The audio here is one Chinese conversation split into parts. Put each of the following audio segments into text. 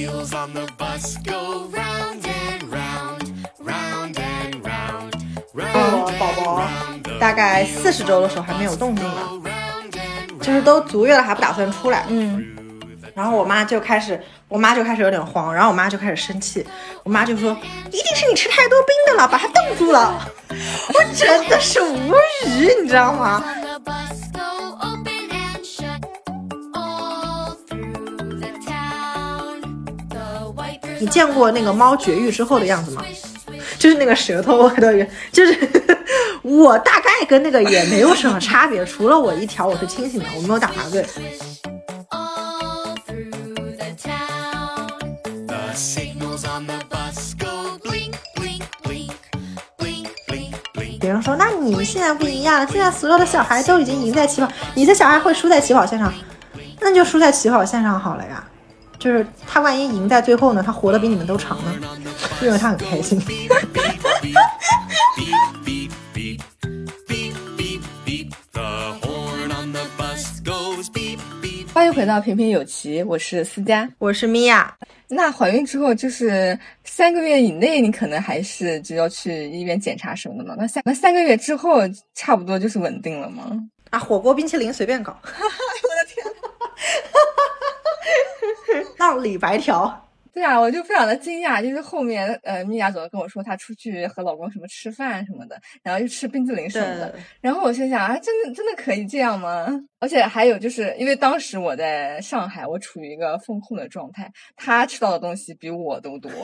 wheels on the bus go round and round, round and round, 我 round 宝 and 宝 round. 大概四十周的时候还没有动静嘛，就是都足月了还不打算出来。嗯，然后我妈就开始，我妈就开始有点慌，然后我妈就开始生气，我妈就说一定是你吃太多冰的了，把它冻住了。我真的是无语，你知道吗？你见过那个猫绝育之后的样子吗？就是那个舌头我的，就是 我大概跟那个也没有什么差别，除了我一条我是清醒的，我没有打麻醉。all through the town. The signals on the bus go blink, blink, blink, blink, blink, blink. 别人说，那你现在不一样，现在所有的小孩都已经赢在起跑，你的小孩会输在起跑线上，那就输在起跑线上好了呀。就是他万一赢在最后呢，他活得比你们都长呢，因为他很开心。欢迎回到平平有奇，我是思佳。我是米娅，那怀孕之后，就是三个月以内，你可能还是就要去医院检查什么的嘛？那三那三个月之后，差不多就是稳定了吗？啊，火锅冰淇淋随便搞。我的天！让李白条。对啊，我就非常的惊讶，就是后面呃，米娅总是跟我说她出去和老公什么吃饭什么的，然后又吃冰淇淋什么的，然后我心想啊，真的真的可以这样吗？而且还有就是因为当时我在上海，我处于一个风控的状态，他吃到的东西比我都多。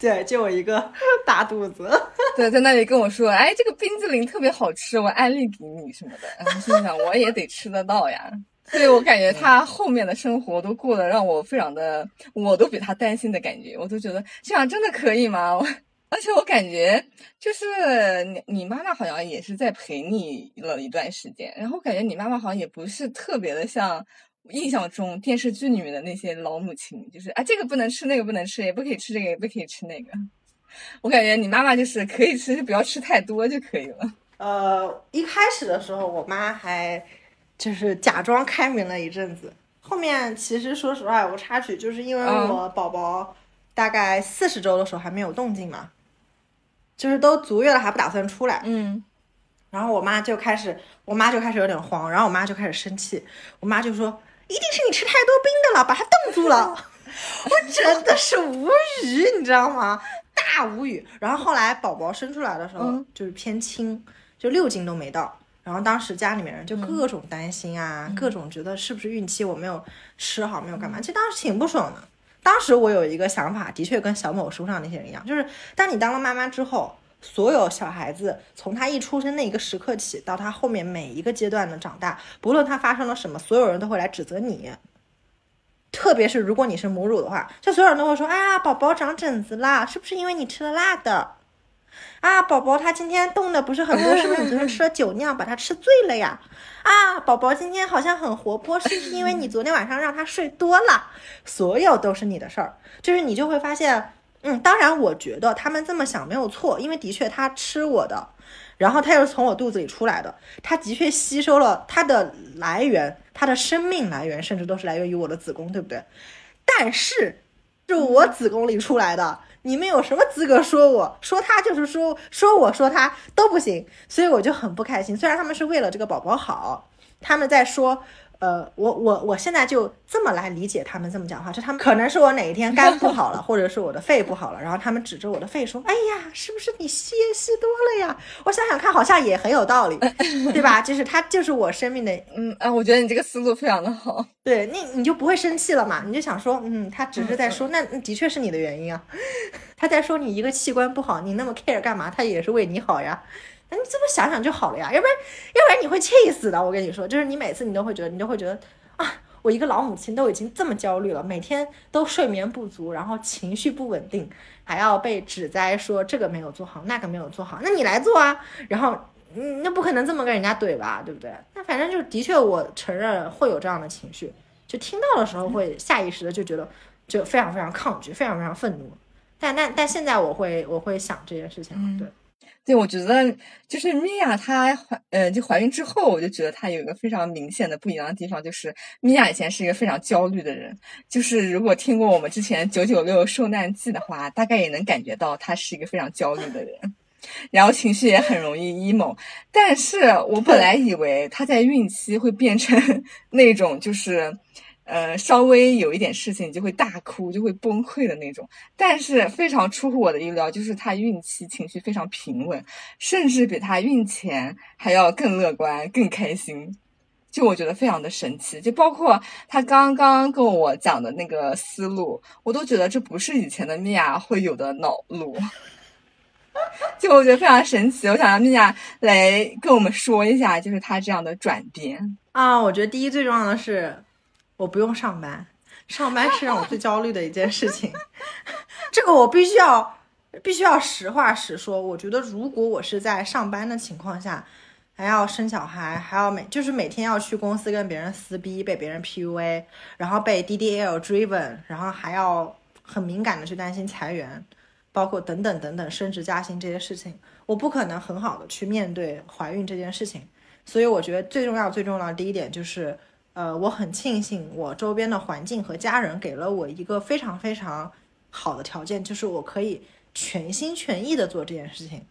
对，就我一个大肚子。对，在那里跟我说，哎，这个冰激凌特别好吃，我安利给你什么的。然后心想，我也得吃得到呀。所以我感觉他后面的生活都过得让我非常的，我都比他担心的感觉，我都觉得这样真的可以吗？我 而且我感觉就是你你妈妈好像也是在陪你了一段时间，然后感觉你妈妈好像也不是特别的像印象中电视剧里面的那些老母亲，就是啊这个不能吃，那个不能吃，也不可以吃这个，也不可以吃那个。我感觉你妈妈就是可以吃，就不要吃太多就可以了。呃，一开始的时候，我妈还就是假装开明了一阵子。后面其实说实话有个插曲，就是因为嗯我宝宝大概四十周的时候还没有动静嘛，就是都足月了还不打算出来，嗯，然后我妈就开始，我妈就开始有点慌，然后我妈就开始生气，我妈就说一定是你吃太多冰的了，把它冻住了。我真的是无语，你知道吗？大无语。然后后来宝宝生出来的时候，嗯就是偏轻，就六斤都没到。然后当时家里面人就嗯各种担心啊，各种觉得是不是孕期我没有吃好，没有干嘛。其实当时挺不爽的。当时我有一个想法，的确跟小某书上那些人一样，就是当你当了妈妈之后，所有小孩子从他一出生那一个时刻起，到他后面每一个阶段的长大，不论他发生了什么，所有人都会来指责你。特别是如果你是母乳的话，就所有人都会说：“啊，宝宝长疹子啦，是不是因为你吃了辣的？啊，宝宝他今天动的不是很多，是不是你昨天吃了酒酿把他吃醉了呀？啊，宝宝今天好像很活泼，是不是因为你昨天晚上让他睡多了？所有都是你的事儿，就是你就会发现，嗯，当然我觉得他们这么想没有错，因为的确他吃我的，然后他又是从我肚子里出来的，他的确吸收了它的来源，它的生命来源，甚至都是来源于我的子宫，对不对？但是是我子宫里出来的，你们有什么资格说我？说他就是说说我说他都不行，所以我就很不开心。虽然他们是为了这个宝宝好，他们在说。呃，我我我现在就这么来理解他们这么讲话，就他们可能是我哪一天肝不好了，或者是我的肺不好了，然后他们指着我的肺说：“哎呀，是不是你吸烟吸多了呀？”我想想看，好像也很有道理，对吧？就是他就是我生命的嗯啊，我觉得你这个思路非常的好。对，那你就不会生气了嘛？你就想说，嗯，他只是在说，那那的确是你的原因啊。他在说你一个器官不好，你那么 care 干嘛？他也是为你好呀。那你这么想想就好了呀，要不然要不然你会气死的。我跟你说，就是你每次你都会觉得，你都会觉得啊，我一个老母亲都已经这么焦虑了，每天都睡眠不足，然后情绪不稳定，还要被指摘说这个没有做好，那个没有做好，那你来做啊。然后嗯，那不可能这么跟人家怼吧，对不对？那反正就的确，我承认会有这样的情绪，就听到的时候会下意识的就觉得就非常非常抗拒，非常非常愤怒。但但但现在我会我会想这件事情了，对。对，我觉得就是米娅她怀呃就怀孕之后，我就觉得她有一个非常明显的不一样的地方，就是米娅以前是一个非常焦虑的人，就是如果听过我们之前九九六受难记的话，大概也能感觉到她是一个非常焦虑的人，然后情绪也很容易 emo。但是我本来以为她在孕期会变成 那种就是。呃，稍微有一点事情就会大哭，就会崩溃的那种。但是非常出乎我的意料，就是她孕期情绪非常平稳，甚至比她孕前还要更乐观、更开心。就我觉得非常的神奇，就包括她刚刚跟我讲的那个思路，我都觉得这不是以前的米娅会有的脑路。就我觉得非常神奇，我想让米娅来跟我们说一下，就是她这样的转变。啊，我觉得第一最重要的是，我不用上班，上班是让我最焦虑的一件事情。这个我必须要必须要实话实说。我觉得如果我是在上班的情况下，还要生小孩，还要每就是每天要去公司跟别人撕逼，被别人 PUA，然后被 DDL driven，然后还要很敏感的去担心裁员，包括等等等等升职加薪这些事情，我不可能很好的去面对怀孕这件事情。所以我觉得最重要最重要的第一点就是，呃，我很庆幸我周边的环境和家人给了我一个非常非常好的条件，就是我可以全心全意的做这件事情。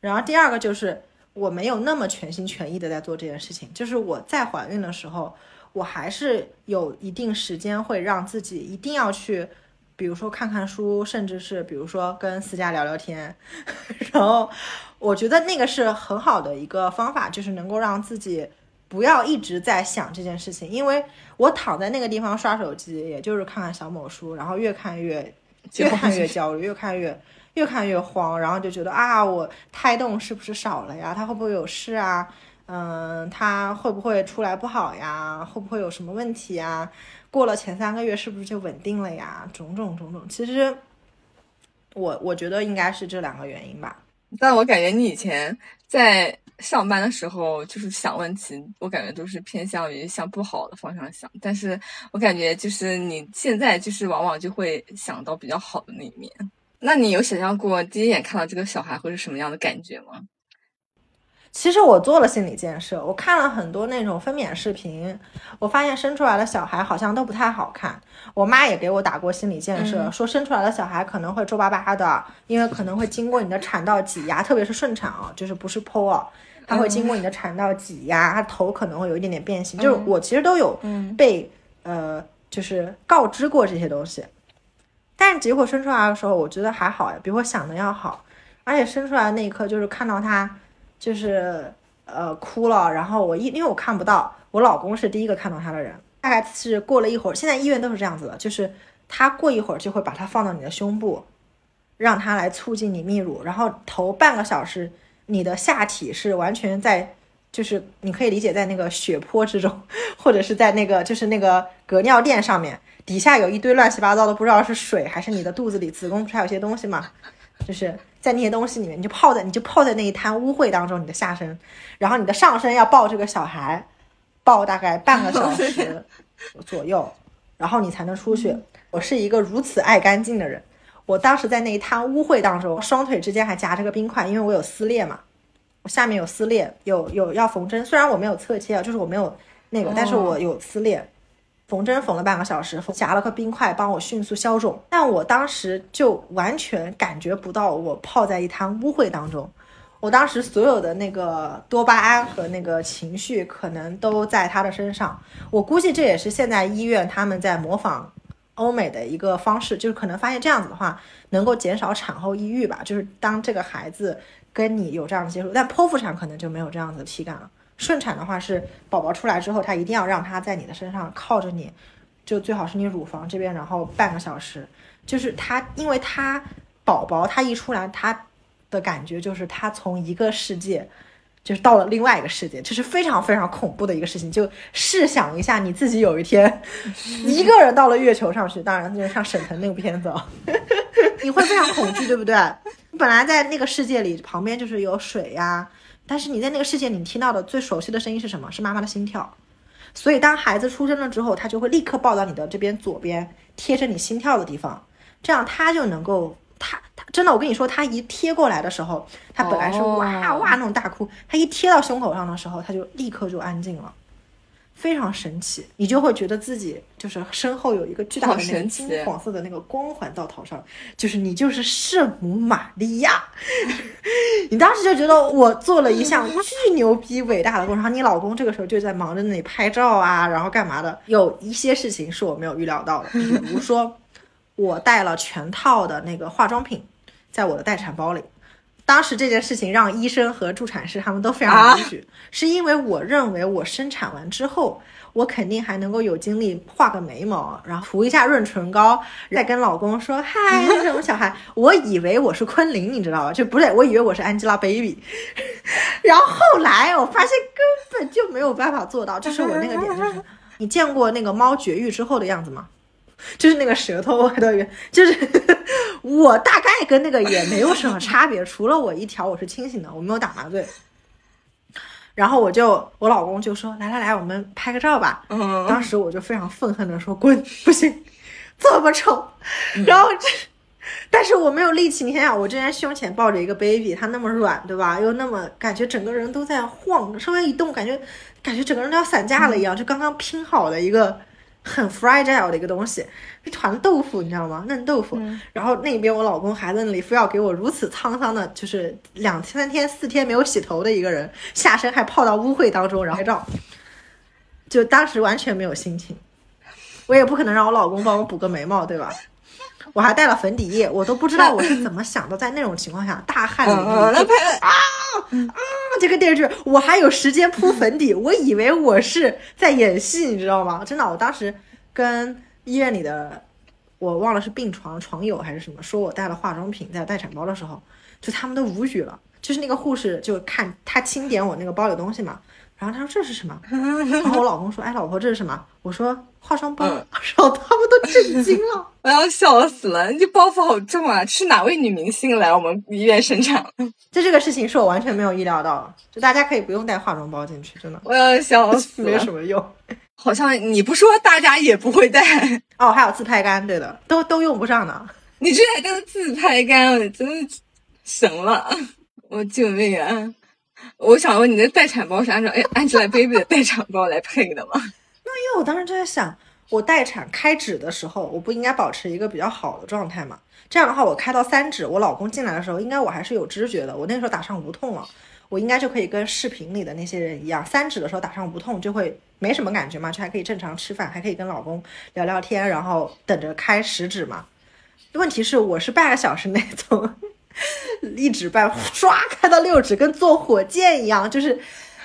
然后第二个就是我没有那么全心全意的在做这件事情，就是我在怀孕的时候，我还是有一定时间会让自己一定要去，比如说看看书，甚至是比如说跟思佳聊聊天，然后我觉得那个是很好的一个方法，就是能够让自己不要一直在想这件事情，因为我躺在那个地方刷手机，也就是看看小某书，然后越看越 越看越焦虑，越看越越看越慌，然后就觉得啊，我胎动是不是少了呀？他会不会有事啊？嗯，他会不会出来不好呀？会不会有什么问题呀？过了前三个月是不是就稳定了呀？种种种种，其实我我觉得应该是这两个原因吧。但我感觉你以前在上班的时候，就是想问题，我感觉都是偏向于向不好的方向想。但是我感觉就是你现在就是往往就会想到比较好的那一面。那你有想象过第一眼看到这个小孩会是什么样的感觉吗？其实我做了心理建设，我看了很多那种分娩视频，我发现生出来的小孩好像都不太好看。我妈也给我打过心理建设，说生出来的小孩可能会皱巴巴的，因为可能会经过你的产道挤压，特别是顺产啊，就是不是剖啊，它会经过你的产道挤压，它头可能会有一点点变形。就是我其实都有被呃，就是告知过这些东西，但是结果生出来的时候，我觉得还好呀，比我想的要好，而且生出来的那一刻就是看到他。就是呃哭了，然后我一因为我看不到，我老公是第一个看到他的人，大概是过了一会儿，现在医院都是这样子的，就是他过一会儿就会把它放到你的胸部，让它来促进你泌乳，然后头半个小时你的下体是完全在，就是你可以理解在那个血泊之中，或者是在那个就是那个隔尿垫上面，底下有一堆乱七八糟的，不知道是水还是你的肚子里子宫不是还有些东西嘛？就是在那些东西里面，你就泡在你就泡在那一滩污秽当中，你的下身，然后你的上身要抱这个小孩，抱大概半个小时 左右，然后你才能出去。我是一个如此爱干净的人，我当时在那一滩污秽当中，双腿之间还夹着个冰块，因为我有撕裂嘛，我下面有撕裂，有有要缝针，虽然我没有侧切啊，就是我没有那个，但是我有撕裂。缝针缝了半个小时，夹了个冰块帮我迅速消肿，但我当时就完全感觉不到我泡在一滩污秽当中。我当时所有的那个多巴胺和那个情绪可能都在他的身上。我估计这也是现在医院他们在模仿欧美的一个方式，就是可能发现这样子的话能够减少产后抑郁吧。就是当这个孩子跟你有这样的接触，但剖腹产可能就没有这样子的体感了。顺产的话是宝宝出来之后，他一定要让他在你的身上靠着你，就最好是你乳房这边，然后半个小时。就是他，因为他宝宝他一出来，他的感觉就是他从一个世界，就是到了另外一个世界，这是非常非常恐怖的一个事情。就试想一下，你自己有一天 一个人到了月球上去，当然就是像沈腾那个片子哦，你会非常恐惧，对不对？你本来在那个世界里，旁边就是有水呀、但是你在那个世界，你听到的最熟悉的声音是什么？是妈妈的心跳。所以当孩子出生了之后，他就会立刻抱到你的这边左边，贴着你心跳的地方，这样他就能够，他他真的，我跟你说，他一贴过来的时候，他本来是哇哇那种大哭，他一贴到胸口上的时候，他就立刻就安静了。非常神奇，你就会觉得自己就是身后有一个巨大的好那个神奇金黄色的那个光环到头上，就是你就是圣母玛利亚。你当时就觉得我做了一项巨牛逼伟大的工程，你老公这个时候就在忙着那里拍照啊，然后干嘛的？有一些事情是我没有预料到的，比如说我带了全套的那个化妆品在我的待产包里。当时这件事情让医生和助产士他们都非常无语，是因为我认为我生产完之后，我肯定还能够有精力画个眉毛，然后涂一下润唇膏，再跟老公说嗨，这是我们小孩。我以为我是昆凌，你知道吧？就不对，我以为我是 Angelababy。然后后来我发现根本就没有办法做到，这是我那个点，就是你见过那个猫绝育之后的样子吗？就是那个舌头外的圆，就是 我大概跟那个也没有什么差别，除了我一条我是清醒的，我没有打麻醉。然后我就我老公就说来来来，我们拍个照吧。嗯，当时我就非常愤恨的说滚，不行，这么丑。然后这，但是我没有力气。你想想，我之前胸前抱着一个 baby，它那么软，对吧？又那么感觉整个人都在晃，稍微一动，感觉感觉整个人都要散架了一样，就刚刚拼好的一个很 fragile 的一个东西，一团豆腐，你知道吗？嫩豆腐。然后那边我老公还在那里非要给我如此沧桑的，就是两三天四天没有洗头的一个人，下身还泡到污秽当中，然后拍照，就当时完全没有心情。我也不可能让我老公帮我补个眉毛，对吧？我还带了粉底液，我都不知道我是怎么想的，在那种情况下大汗淋嗯，漓，就那拍的这个电视剧我还有时间铺粉底，我以为我是在演戏，你知道吗？真的，我当时跟医院里的我忘了是病床床友还是什么，说我带了化妆品在待产包的时候，就他们都无语了。就是那个护士就看他清点我那个包里东西嘛，然后他说这是什么？然后我老公说，哎，老婆这是什么？我说化妆包，嗯 然后他们都震惊了。我要笑死了！你这包袱好重啊！是哪位女明星来我们医院生产？就这个事情是我完全没有意料到的，就大家可以不用带化妆包进去，真的我要笑死了！没什么用。好像你不说，大家也不会带。哦，还有自拍杆，对的，都都用不上呢。你这还跟自拍杆，我真的神了！我救命啊！我想问你的待产包是按照 Angelababy 的待产包来配的吗？那因为我当时就在想，我待产开指的时候，我不应该保持一个比较好的状态嘛？这样的话，我开到三指，我老公进来的时候，应该我还是有知觉的。我那个时候打上无痛了，我应该就可以跟视频里的那些人一样，三指的时候打上无痛就会没什么感觉嘛，就还可以正常吃饭，还可以跟老公聊聊天，然后等着开十指嘛。问题是我是半个小时内从 一指半唰开到六指，跟坐火箭一样，就是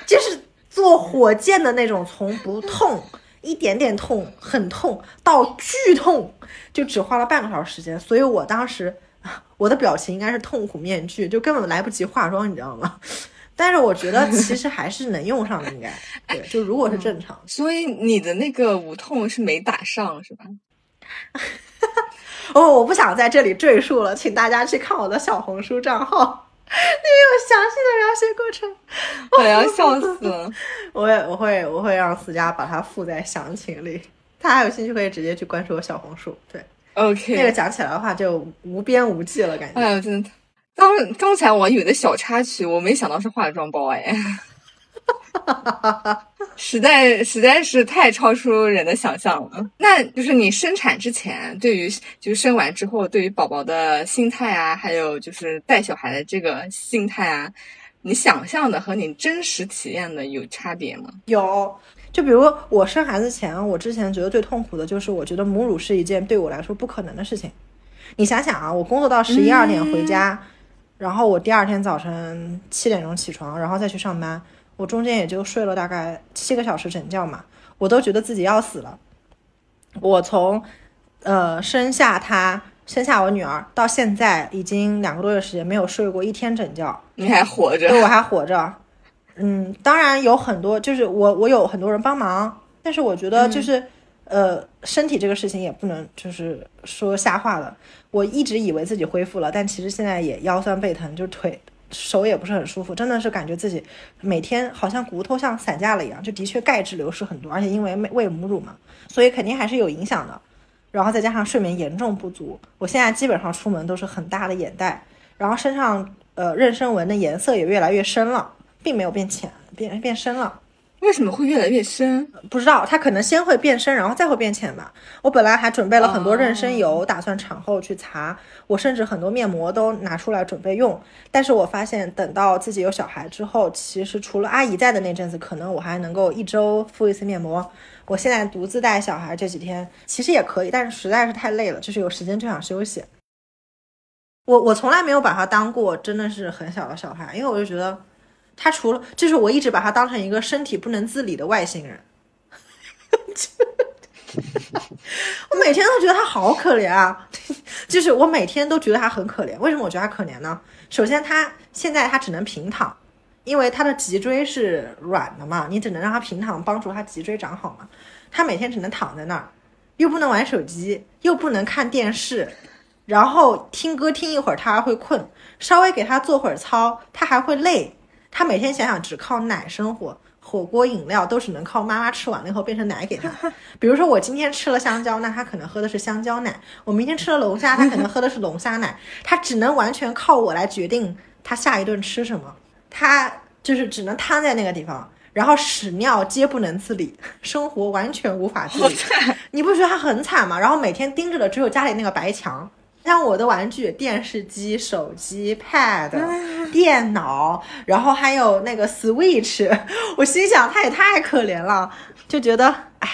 就是坐火箭的那种，从不痛。一点点痛，很痛到剧痛，就只花了半个小时时间。所以我当时 我的表情应该是痛苦面具，就根本来不及化妆，你知道吗？但是我觉得其实还是能用上的，应该对。就如果是正常，所以你的那个无痛是没打上是吧？哦，我不想在这里赘述了，请大家去看我的小红书账号，里面有详细的描写过程。我要 笑死了！我也我会我会让思佳把它附在详情里，大家有兴趣可以直接去关注我小红书。对，OK，，那个讲起来的话就无边无际了，感觉。哎呦，真的，刚刚才我以为的小插曲，我没想到是化妆包哎，实在实在是太超出人的想象了。那就是你生产之前，对于就是生完之后，对于宝宝的心态啊，还有就是带小孩的这个心态啊，你想象的和你真实体验的有差别吗？有，就比如我生孩子前，我之前觉得最痛苦的就是，我觉得母乳是一件对我来说不可能的事情。你想想啊，我工作到十一二点回家，然后我第二天早晨七点钟起床，然后再去上班，我中间也就睡了大概七个小时整觉嘛，我都觉得自己要死了。我从呃生下他，生下我女儿到现在已经两个多月时间没有睡过一天整觉。你还活着对，我还活着。嗯，当然有很多，就是我我有很多人帮忙，但是我觉得就是、呃，身体这个事情也不能就是说瞎话了。我一直以为自己恢复了，但其实现在也腰酸背疼，就腿手也不是很舒服，真的是感觉自己每天好像骨头像散架了一样，就的确钙质流失很多，而且因为喂喂母乳嘛，所以肯定还是有影响的。然后再加上睡眠严重不足，我现在基本上出门都是很大的眼袋，然后身上呃妊娠纹的颜色也越来越深了，并没有变浅，变变深了。为什么会越来越深？不知道，它可能先会变深，然后再会变浅吧。我本来还准备了很多哦妊娠油，打算产后去擦。我甚至很多面膜都拿出来准备用，但是我发现等到自己有小孩之后，其实除了阿姨在的那阵子，可能我还能够一周敷一次面膜。我现在独自带小孩这几天，其实也可以，但是实在是太累了，就是有时间就想休息。我我从来没有把他当过真的是很小的小孩，因为我就觉得他除了就是我一直把他当成一个身体不能自理的外星人。我每天都觉得他好可怜啊，就是我每天都觉得他很可怜。为什么我觉得他可怜呢？首先，他现在他只能平躺，因为他的脊椎是软的嘛，你只能让他平躺，帮助他脊椎长好嘛。他每天只能躺在那儿，又不能玩手机，又不能看电视，然后听歌听一会儿他还会困，稍微给他做会儿操他还会累。他每天想想只靠奶生活，火锅饮料都只能靠妈妈吃完了以后变成奶给他。比如说我今天吃了香蕉，那他可能喝的是香蕉奶；我明天吃了龙虾，他可能喝的是龙虾奶。他只能完全靠我来决定他下一顿吃什么，他就是只能瘫在那个地方。然后屎尿皆不能自理，生活完全无法自理。你不觉得他很惨吗？然后每天盯着的只有家里那个白墙，像我的玩具，电视机、手机、Pad、电脑，然后还有那个 Switch，我心想他也太可怜了，就觉得哎，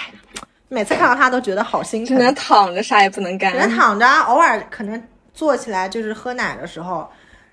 每次看到他都觉得好心疼。只能躺着，啥也不能干。只能躺着，偶尔可能坐起来就是喝奶的时候，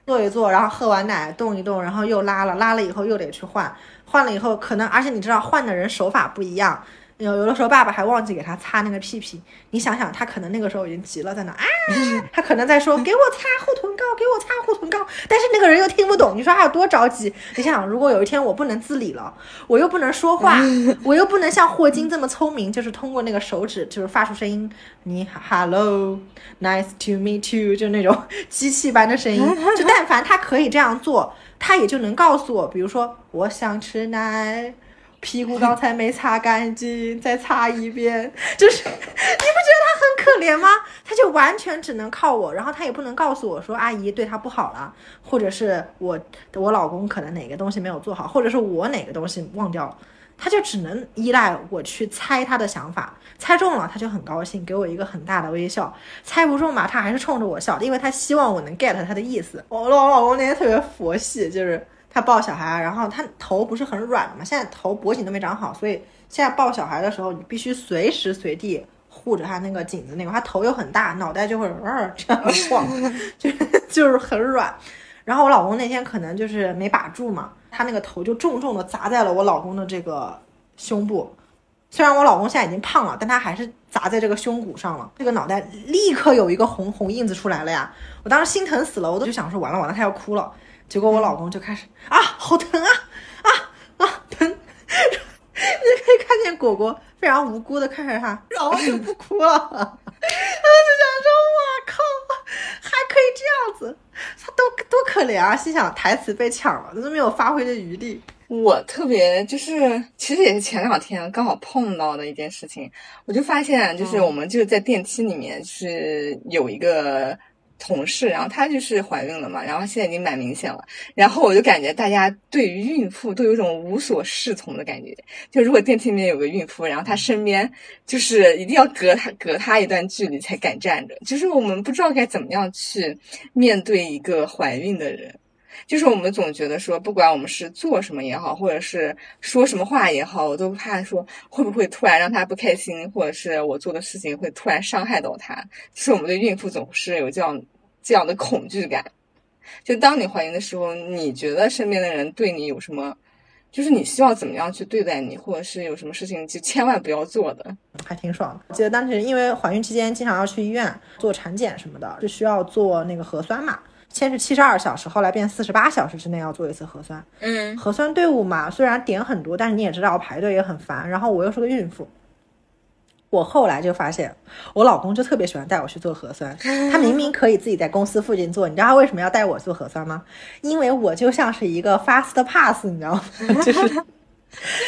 坐一坐，然后喝完奶动一动，然后又拉了，拉了以后又得去换，换了以后可能，而且你知道换的人手法不一样。有有的时候爸爸还忘记给他擦那个屁屁，你想想他可能那个时候已经急了，在那啊，他可能在说给我擦护臀膏，给我擦护臀膏，但是那个人又听不懂，你说他有多着急？你想想，如果有一天我不能自理了，我又不能说话，我又不能像霍金这么聪明，就是通过那个手指就是发出声音，你好，hello，nice to meet you，就那种 机器般的声音，就但凡他可以这样做，他也就能告诉我，比如说我想吃奶。屁股刚才没擦干净，再擦一遍。就是，你不觉得他很可怜吗？他就完全只能靠我，然后他也不能告诉我说阿姨对他不好了，或者是我我老公可能哪个东西没有做好，或者是我哪个东西忘掉了，他就只能依赖我去猜他的想法，猜中了他就很高兴，给我一个很大的微笑；猜不中吧，他还是冲着我笑，因为他希望我能 get 他的意思。我老老公那天特别佛系，就是。他抱小孩，然后他头不是很软嘛，现在头脖颈都没长好，所以现在抱小孩的时候，你必须随时随地护着他那个颈子那个，他头又很大，脑袋就会呃这样晃，就就是很软。然后我老公那天可能就是没把住嘛，他那个头就重重的砸在了我老公的这个胸部。虽然我老公现在已经胖了，但他还是砸在这个胸骨上了，这个脑袋立刻有一个红红印子出来了呀！我当时心疼死了，我都就想说完了完了，他要哭了。结果我老公就开始啊，好疼啊啊啊疼！你可以看见果果非常无辜的看着他，然后就不哭了。然后就想说，哇靠，还可以这样子，他多多可怜啊！心想台词被抢了，都没有发挥的余地。我特别就是，其实也是前两天刚好碰到的一件事情，我就发现，就是我们就是在电梯里面，就是有一个同事，然后她就是怀孕了嘛，然后现在已经蛮明显了，然后我就感觉大家对于孕妇都有种无所适从的感觉，就如果电梯里面有个孕妇，然后她身边就是一定要隔她隔她一段距离才敢站着，就是我们不知道该怎么样去面对一个怀孕的人。就是我们总觉得说，不管我们是做什么也好，或者是说什么话也好，我都怕说会不会突然让他不开心，或者是我做的事情会突然伤害到他。就是我们对孕妇总是有这样这样的恐惧感。就当你怀孕的时候，你觉得身边的人对你有什么？就是你希望怎么样去对待你，或者是有什么事情就千万不要做的。还挺爽的。记得当时因为怀孕期间经常要去医院做产检什么的，是需要做那个核酸嘛。先是七十二小时，后来变四十八小时之内要做一次核酸。嗯，核酸队伍嘛，虽然点很多，但是你也知道排队也很烦。然后我又是个孕妇，我后来就发现，我老公就特别喜欢带我去做核酸。他明明可以自己在公司附近做，你知道他为什么要带我做核酸吗？因为我就像是一个 fast pass，你知道吗？就是，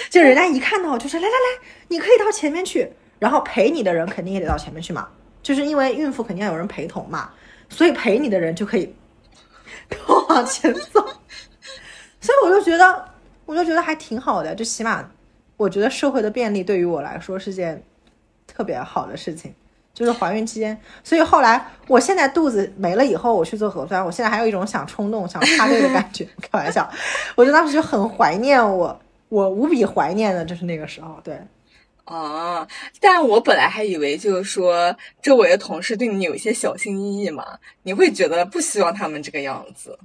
就人家一看到我就是来来来，你可以到前面去，然后陪你的人肯定也得到前面去嘛。就是因为孕妇肯定要有人陪同嘛，所以陪你的人就可以更往前走。所以我就觉得，我就觉得还挺好的，就起码我觉得社会的便利对于我来说是件特别好的事情。就是怀孕期间，所以后来我现在肚子没了以后，我去做核酸，我现在还有一种想冲动、想插队的感觉。开玩笑，我就当时就很怀念我，我无比怀念的就是那个时候。对，啊，但我本来还以为就是说周围的同事对你有一些小心翼翼嘛，你会觉得不希望他们这个样子。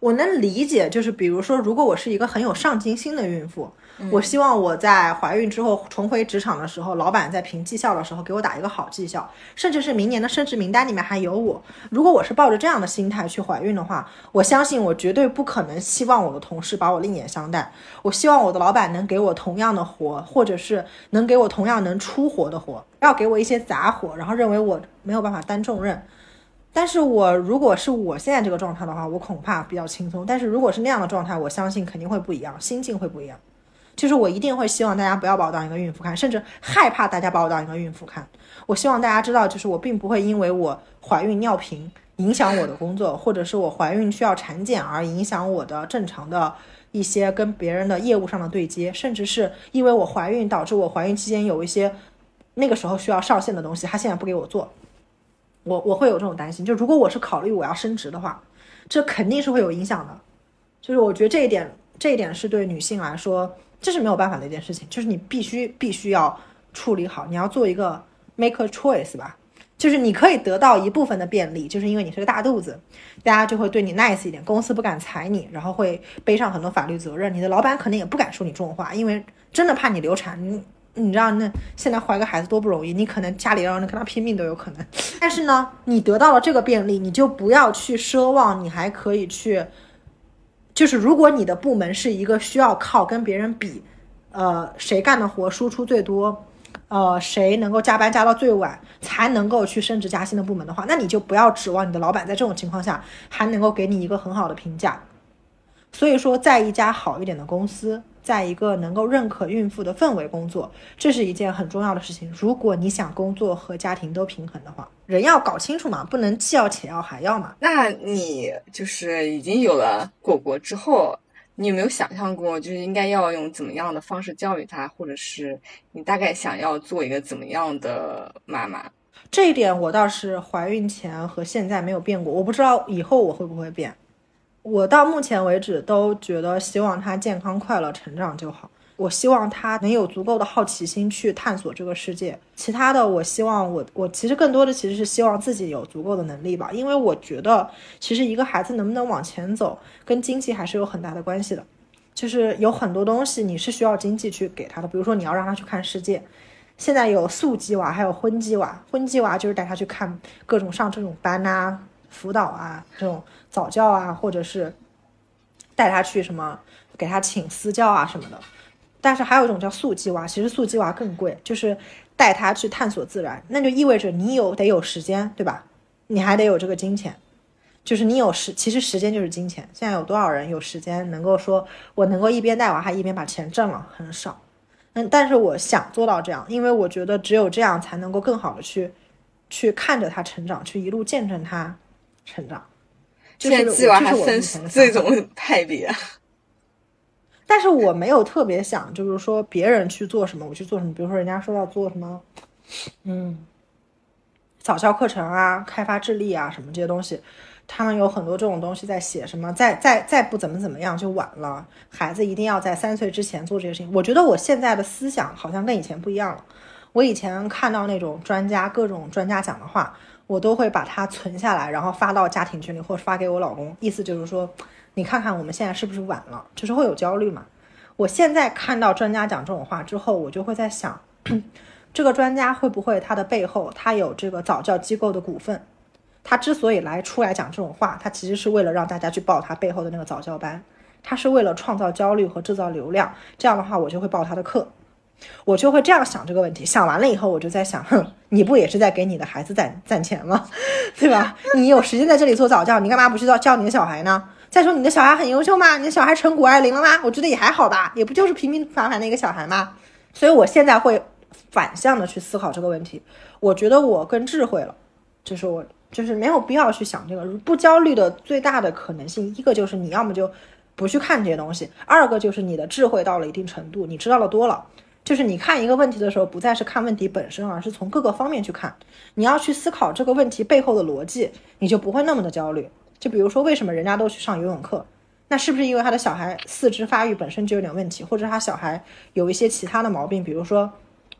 我能理解，就是比如说，如果我是一个很有上进心的孕妇，我希望我在怀孕之后重回职场的时候，老板在评绩效的时候给我打一个好绩效，甚至是明年的升职名单里面还有我。如果我是抱着这样的心态去怀孕的话，我相信我绝对不可能希望我的同事把我另眼相待。我希望我的老板能给我同样的活，或者是能给我同样能出活的活，不要给我一些杂活，然后认为我没有办法担重任。但是我如果是我现在这个状态的话，我恐怕比较轻松。但是如果是那样的状态，我相信肯定会不一样，心境会不一样。就是我一定会希望大家不要把我当一个孕妇看，甚至害怕大家把我当一个孕妇看。我希望大家知道，就是我并不会因为我怀孕尿频影响我的工作，或者是我怀孕需要产检而影响我的正常的一些跟别人的业务上的对接，甚至是因为我怀孕导致我怀孕期间有一些那个时候需要上线的东西，他现在不给我做。我我会有这种担心，就如果我是考虑我要升职的话，这肯定是会有影响的。就是我觉得这一点，这一点是对女性来说，这是没有办法的一件事情，就是你必须必须要处理好，你要做一个 make a choice 吧。就是你可以得到一部分的便利，就是因为你是个大肚子，大家就会对你 nice 一点，公司不敢裁你，然后会背上很多法律责任，你的老板肯定也不敢说你重话，因为真的怕你流产。你知道那现在怀个孩子多不容易，你可能家里让人跟他拼命都有可能。但是呢，你得到了这个便利，你就不要去奢望你还可以去，就是如果你的部门是一个需要靠跟别人比，呃，谁干的活输出最多，呃，谁能够加班加到最晚才能够去升职加薪的部门的话，那你就不要指望你的老板在这种情况下还能够给你一个很好的评价。所以说，在一家好一点的公司，在一个能够认可孕妇的氛围工作，这是一件很重要的事情。如果你想工作和家庭都平衡的话，人要搞清楚嘛，不能既要且要还要嘛。那你就是已经有了果果之后，你有没有想象过，就是应该要用怎么样的方式教育他，或者是你大概想要做一个怎么样的妈妈？这一点我倒是怀孕前和现在没有变过，我不知道以后我会不会变。我到目前为止都觉得，希望他健康快乐成长就好。我希望他能有足够的好奇心去探索这个世界。其他的，我希望我我其实更多的其实是希望自己有足够的能力吧，因为我觉得其实一个孩子能不能往前走，跟经济还是有很大的关系的。就是有很多东西你是需要经济去给他的，比如说你要让他去看世界。现在有素鸡娃，还有荤鸡娃。荤鸡娃就是带他去看各种上这种班呐、辅导啊这种。早教啊，或者是带他去什么，给他请私教啊什么的。但是还有一种叫素鸡娃，其实素鸡娃更贵，就是带他去探索自然，那就意味着你有得有时间，对吧？你还得有这个金钱，就是你有时，其实时间就是金钱。现在有多少人有时间能够说我能够一边带娃还一边把钱挣了？很少。嗯，但是我想做到这样，因为我觉得只有这样才能够更好的去去看着他成长，去一路见证他成长。现在鸡娃还分这种派别，但是我没有特别想，就是说别人去做什么，我去做什么。比如说人家说要做什么，嗯，早教课程啊，开发智力啊，什么这些东西，他们有很多这种东西在写什么，再再再不怎么怎么样就晚了。孩子一定要在三岁之前做这些事情。我觉得我现在的思想好像跟以前不一样了。我以前看到那种专家，各种专家讲的话。我都会把它存下来，然后发到家庭群里，或者发给我老公。意思就是说，你看看我们现在是不是晚了，就是会有焦虑嘛。我现在看到专家讲这种话之后，我就会在想，这个专家会不会他的背后他有这个早教机构的股份？他之所以来出来讲这种话，他其实是为了让大家去报他背后的那个早教班，他是为了创造焦虑和制造流量。这样的话，我就会报他的课。我就会这样想这个问题，想完了以后，我就在想，哼，你不也是在给你的孩子攒攒钱吗？对吧？你有时间在这里做早教，你干嘛不去教教你的小孩呢？再说你的小孩很优秀吗？你的小孩成谷爱凌了吗？我觉得也还好吧，也不就是平平凡凡的一个小孩吗？所以我现在会反向的去思考这个问题。我觉得我更智慧了，就是我就是没有必要去想这个。不焦虑的最大的可能性，一个就是你要么就不去看这些东西，二个就是你的智慧到了一定程度，你知道的多了。就是你看一个问题的时候，不再是看问题本身，而是从各个方面去看。你要去思考这个问题背后的逻辑，你就不会那么的焦虑。就比如说，为什么人家都去上游泳课？那是不是因为他的小孩四肢发育本身就有点问题，或者他小孩有一些其他的毛病，比如说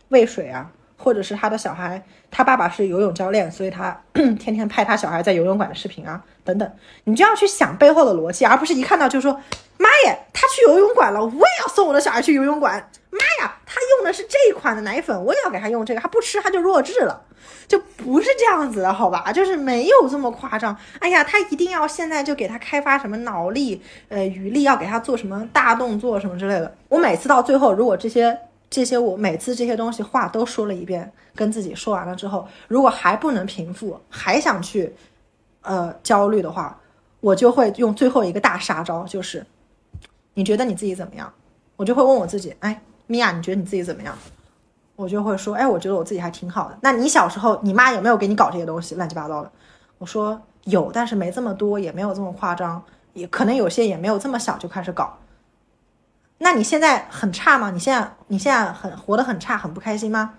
喂水啊，或者是他的小孩他爸爸是游泳教练，所以他 天天拍他小孩在游泳馆的视频啊，等等。你就要去想背后的逻辑，而不是一看到就说妈耶，他去游泳馆了，我也要送我的小孩去游泳馆。妈呀，他用的是这一款的奶粉，我也要给他用这个，他不吃他就弱智了。就不是这样子的，好吧？就是没有这么夸张。哎呀，他一定要现在就给他开发什么脑力、呃语力，要给他做什么大动作什么之类的。我每次到最后，如果这些这些我每次这些东西话都说了一遍，跟自己说完了之后，如果还不能平复，还想去呃焦虑的话，我就会用最后一个大杀招，就是你觉得你自己怎么样？我就会问我自己，哎，米娅，你觉得你自己怎么样？我就会说，哎，我觉得我自己还挺好的。那你小时候，你妈有没有给你搞这些东西，乱七八糟的？我说有，但是没这么多，也没有这么夸张，也可能有些也没有这么小就开始搞。那你现在很差吗？你现在你现在很活得很差，很不开心吗？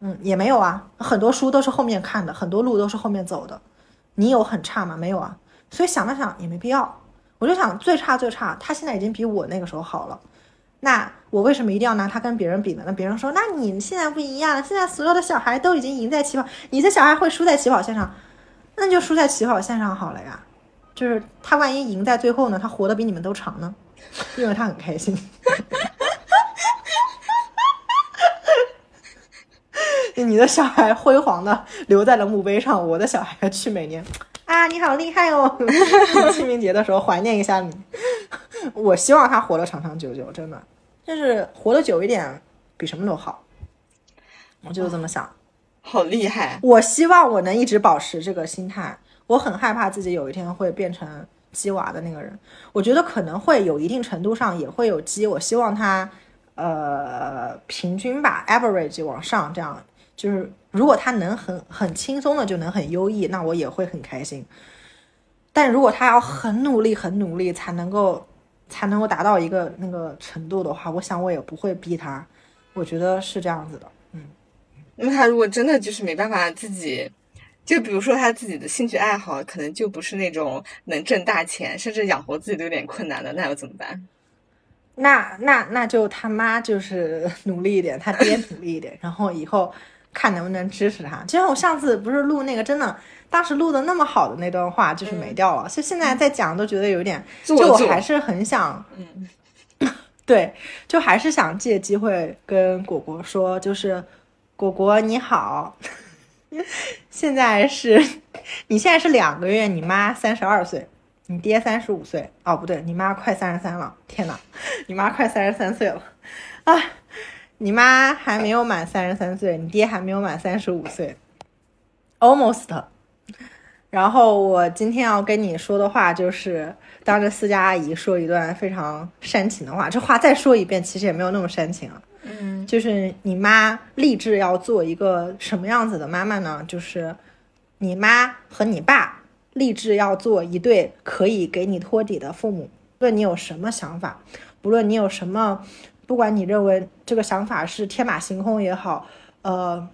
嗯，也没有啊，很多书都是后面看的，很多路都是后面走的。你有很差吗？没有啊。所以想了想也没必要。我就想最差最差，他现在已经比我那个时候好了。那我为什么一定要拿他跟别人比呢？那别人说，那你现在不一样了，现在所有的小孩都已经赢在起跑，你的小孩会输在起跑线上，那就输在起跑线上好了呀。就是他万一赢在最后呢，他活得比你们都长呢，因为他很开心。你的小孩辉煌的留在了墓碑上，我的小孩去每年啊，你好厉害哦！清明节的时候怀念一下你。我希望他活得长长久久，真的，就是活得久一点比什么都好。我就这么想。好厉害！我希望我能一直保持这个心态。我很害怕自己有一天会变成鸡娃的那个人。我觉得可能会有一定程度上也会有鸡。我希望他呃平均吧，average 往上，这样就是如果他能很很轻松的就能很优异，那我也会很开心。但如果他要很努力、很努力才能够才能够达到一个那个程度的话，我想我也不会逼他。我觉得是这样子的。嗯那他如果真的就是没办法自己，就比如说他自己的兴趣爱好，可能就不是那种能挣大钱，甚至养活自己都有点困难的，那又怎么办？那那那就他妈就是努力一点，他爹努力一点，然后以后看能不能支持他。就像我上次不是录那个真的，当时录的那么好的那段话，就是没掉了，所以现在在讲都觉得有点，就我还是很想，嗯，对，就还是想借机会跟果果说，就是果果你好，现在是你现在是两个月，你妈三十二岁，你爹三十五岁，哦不对，你妈快三十三了，天呐，你妈快三十三岁了，啊，你妈还没有满三十三岁，你爹还没有满三十五岁，almost。然后我今天要跟你说的话就是当着私家阿姨说一段非常煽情的话，这话再说一遍，其实也没有那么煽情啊。嗯，就是你妈立志要做一个什么样子的妈妈呢？就是你妈和你爸立志要做一对可以给你托底的父母。不论你有什么想法，不论你有什么，不管你认为这个想法是天马行空也好，呃，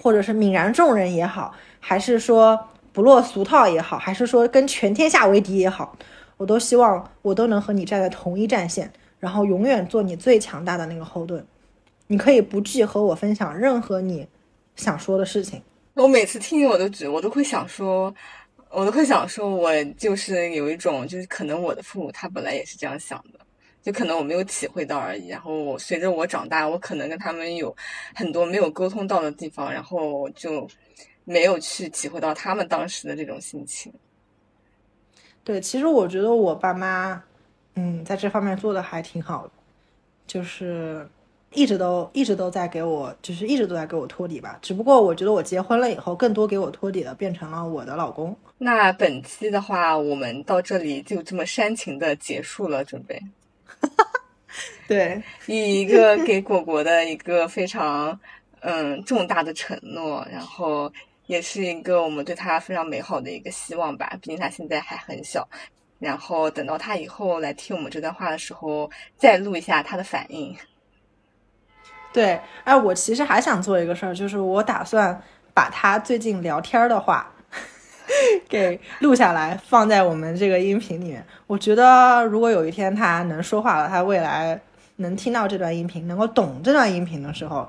或者是泯然众人也好，还是说不落俗套也好，还是说跟全天下为敌也好，我都希望我都能和你站在同一战线，然后永远做你最强大的那个后盾。你可以不惧和我分享任何你想说的事情。我每次听我都只我都会想说，我都会想说，我就是有一种，就是可能我的父母他本来也是这样想的，就可能我没有体会到而已。然后随着我长大，我可能跟他们有很多没有沟通到的地方，然后就没有去体会到他们当时的这种心情。对，其实我觉得我爸妈，嗯，在这方面做的还挺好的，就是一直都一直都在给我，就是一直都在给我托底吧。只不过我觉得我结婚了以后，更多给我托底的变成了我的老公。那本期的话，我们到这里就这么煽情的结束了，准备。对，以一个给果果的一个非常嗯重大的承诺，然后也是一个我们对他非常美好的一个希望吧。毕竟他现在还很小，然后等到他以后来听我们这段话的时候，再录一下他的反应。对，哎，我其实还想做一个事儿，就是我打算把他最近聊天的话 给录下来，放在我们这个音频里面。我觉得如果有一天他能说话了，他未来能听到这段音频，能够懂这段音频的时候，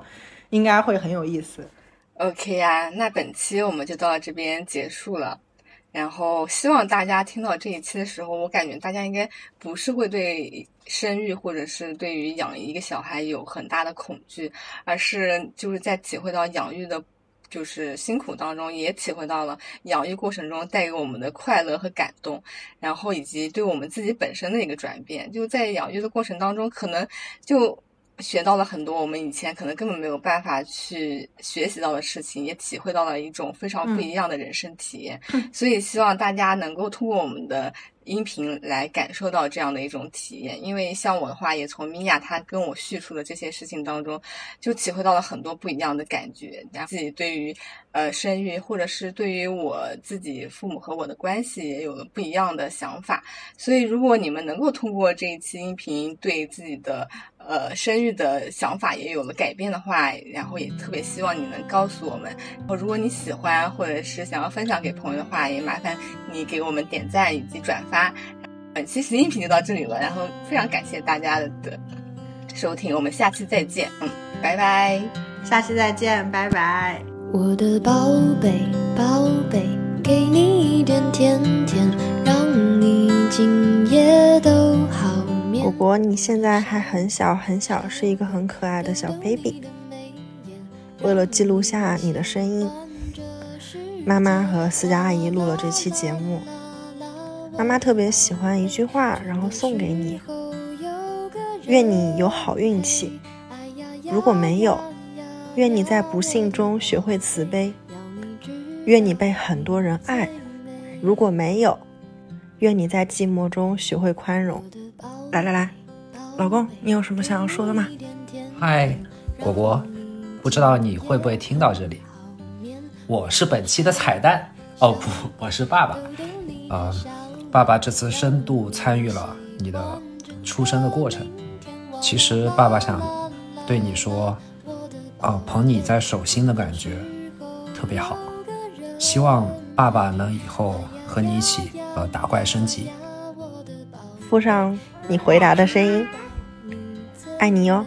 应该会很有意思。OK 呀、那本期我们就到这边结束了。然后希望大家听到这一期的时候，我感觉大家应该不是会对生育或者是对于养一个小孩有很大的恐惧，而是就是在体会到养育的，就是辛苦当中，也体会到了养育过程中带给我们的快乐和感动，然后以及对我们自己本身的一个转变。就在养育的过程当中，可能就学到了很多我们以前可能根本没有办法去学习到的事情，也体会到了一种非常不一样的人生体验。所以希望大家能够通过我们的音频来感受到这样的一种体验。因为像我的话，也从米娅她跟我叙述的这些事情当中，就体会到了很多不一样的感觉。然后自己对于呃生育，或者是对于我自己父母和我的关系，也有了不一样的想法。所以，如果你们能够通过这一期音频对自己的呃生育的想法也有了改变的话，然后也特别希望你能告诉我们。然后，如果你喜欢或者是想要分享给朋友的话，也麻烦你给我们点赞以及转发。本期实音频就到这里了，然后非常感谢大家的收听，我们下期再见，嗯，拜拜。下期再见，拜拜。我的宝贝，宝贝，给你一点甜甜，让你今夜都好眠果。果，你现在还很小很小，是一个很可爱的小 baby。为了记录下你的声音，妈妈和思佳阿姨录了这期节目。妈妈特别喜欢一句话，然后送给你：愿你有好运气。如果没有，愿你在不幸中学会慈悲。愿你被很多人爱。如果没有，愿你在寂寞中学会宽容。来来来，老公，你有什么想要说的吗？嗨，果果，不知道你会不会听到这里？我是本期的彩蛋哦，不，我是爸爸。啊、爸爸这次深度参与了你的出生的过程。其实爸爸想对你说，啊、捧你在手心的感觉特别好。希望爸爸能以后和你一起呃打怪升级。附上你回答的声音，爱你哟。